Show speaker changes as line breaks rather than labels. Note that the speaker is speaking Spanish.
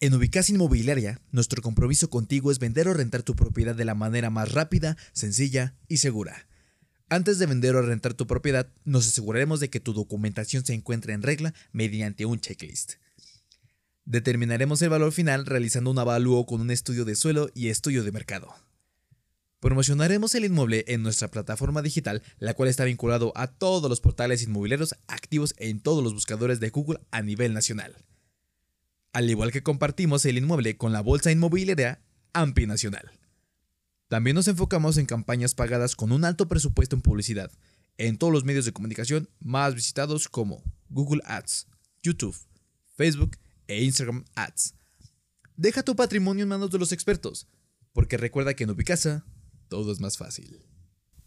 En Ubicasa Inmobiliaria, nuestro compromiso contigo es vender o rentar tu propiedad de la manera más rápida, sencilla y segura. Antes de vender o rentar tu propiedad, nos aseguraremos de que tu documentación se encuentre en regla mediante un checklist. Determinaremos el valor final realizando un avalúo con un estudio de suelo y estudio de mercado. Promocionaremos el inmueble en nuestra plataforma digital, la cual está vinculado a todos los portales inmobiliarios activos en todos los buscadores de Google a nivel nacional al igual que compartimos el inmueble con la bolsa inmobiliaria AMPI Nacional. También nos enfocamos en campañas pagadas con un alto presupuesto en publicidad, en todos los medios de comunicación más visitados como Google Ads, YouTube, Facebook e Instagram Ads. Deja tu patrimonio en manos de los expertos, porque recuerda que en Ubicasa todo es más fácil.